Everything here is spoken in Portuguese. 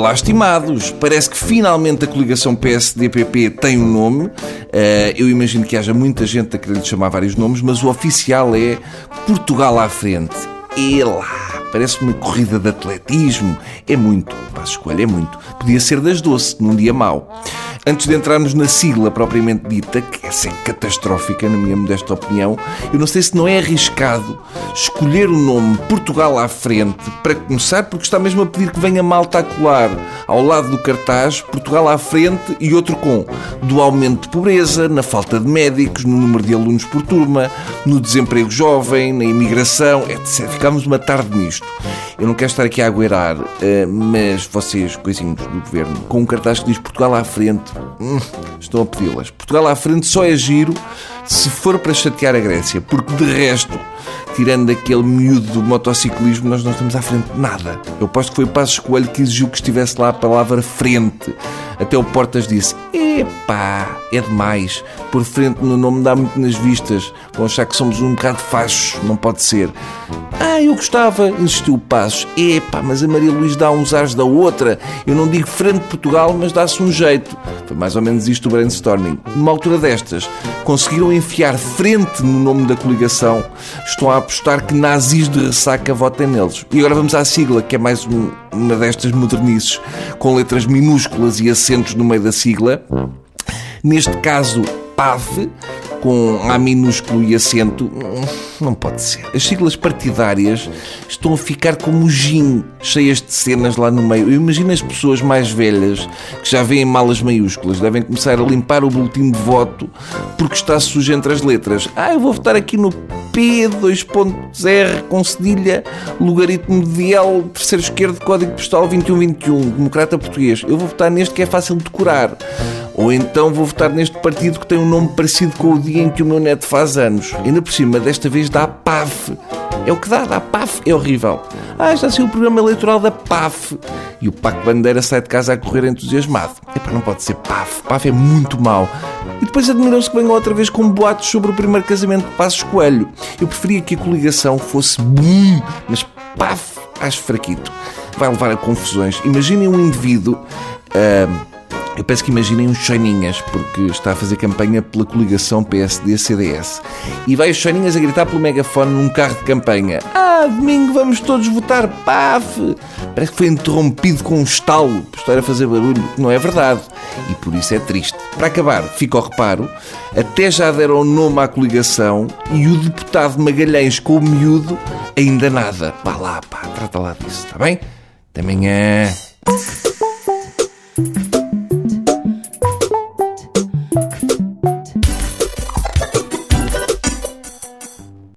lastimados. Parece que finalmente a coligação PSD-PP tem um nome. Eh, eu imagino que haja muita gente a querer lhe chamar vários nomes, mas o oficial é Portugal à frente. E lá, parece uma corrida de atletismo. É muito, passo escolha, é muito. Podia ser das doce, num dia mau. Antes de entrarmos na sigla propriamente dita, que essa é catastrófica, na minha modesta opinião, eu não sei se não é arriscado escolher o nome Portugal à frente, para começar, porque está mesmo a pedir que venha malta a colar ao lado do cartaz Portugal à frente e outro com do aumento de pobreza, na falta de médicos, no número de alunos por turma, no desemprego jovem, na imigração, etc. Ficámos uma tarde nisto. Eu não quero estar aqui a agueirar, eh, mas vocês, coisinhos do governo, com um cartaz que diz Portugal à frente, hum, estão a pedi-las. Portugal à frente só é giro se for para chatear a Grécia, porque de resto, tirando aquele miúdo do motociclismo, nós não estamos à frente de nada. Eu posto que foi o Passo Coelho que exigiu que estivesse lá a palavra frente. Até o Portas disse: Epá, é demais. Por frente no nome dá muito nas vistas. Vão achar que somos um bocado fachos, não pode ser. Ah, eu gostava, insistiu Passos. Epá, mas a Maria Luís dá uns ares da outra. Eu não digo frente de Portugal, mas dá-se um jeito. Foi mais ou menos isto o brainstorming. Numa altura destas, conseguiram enfiar frente no nome da coligação. Estão a apostar que nazis de ressaca votem neles. E agora vamos à sigla, que é mais um, uma destas modernices, com letras minúsculas e acentos no meio da sigla. Neste caso, PAV, com A minúsculo e acento, não pode ser. As siglas partidárias estão a ficar como gin, cheias de cenas lá no meio. Eu imagino as pessoas mais velhas que já veem malas maiúsculas, devem começar a limpar o boletim de voto porque está sujo entre as letras. Ah, eu vou votar aqui no P, 2.0, com cedilha, logaritmo de L, terceiro esquerdo, código postal 2121, democrata português. Eu vou votar neste que é fácil de decorar. Ou então vou votar neste partido que tem um nome parecido com o dia em que o meu neto faz anos. Ainda por cima, desta vez dá PAF. É o que dá, dá PAF. É horrível. Ah, já saiu o programa eleitoral da PAF. E o Paco Bandeira sai de casa a correr entusiasmado. Epá, não pode ser PAF. PAF é muito mau. E depois admiram-se que venham outra vez com boatos sobre o primeiro casamento de Passos Coelho. Eu preferia que a coligação fosse BUM, mas PAF, acho fraquito. Vai levar a confusões. Imaginem um indivíduo... Uh, eu penso que imaginem uns choininhas, porque está a fazer campanha pela coligação PSD-CDS. E vai os choininhas a gritar pelo megafone num carro de campanha. Ah, domingo vamos todos votar PAF! Parece que foi interrompido com um estalo por estar a fazer barulho. Não é verdade. E por isso é triste. Para acabar, fica ao reparo, até já deram nome à coligação e o deputado Magalhães com o miúdo ainda nada. Vá lá, pá, trata lá disso, está bem? Até amanhã.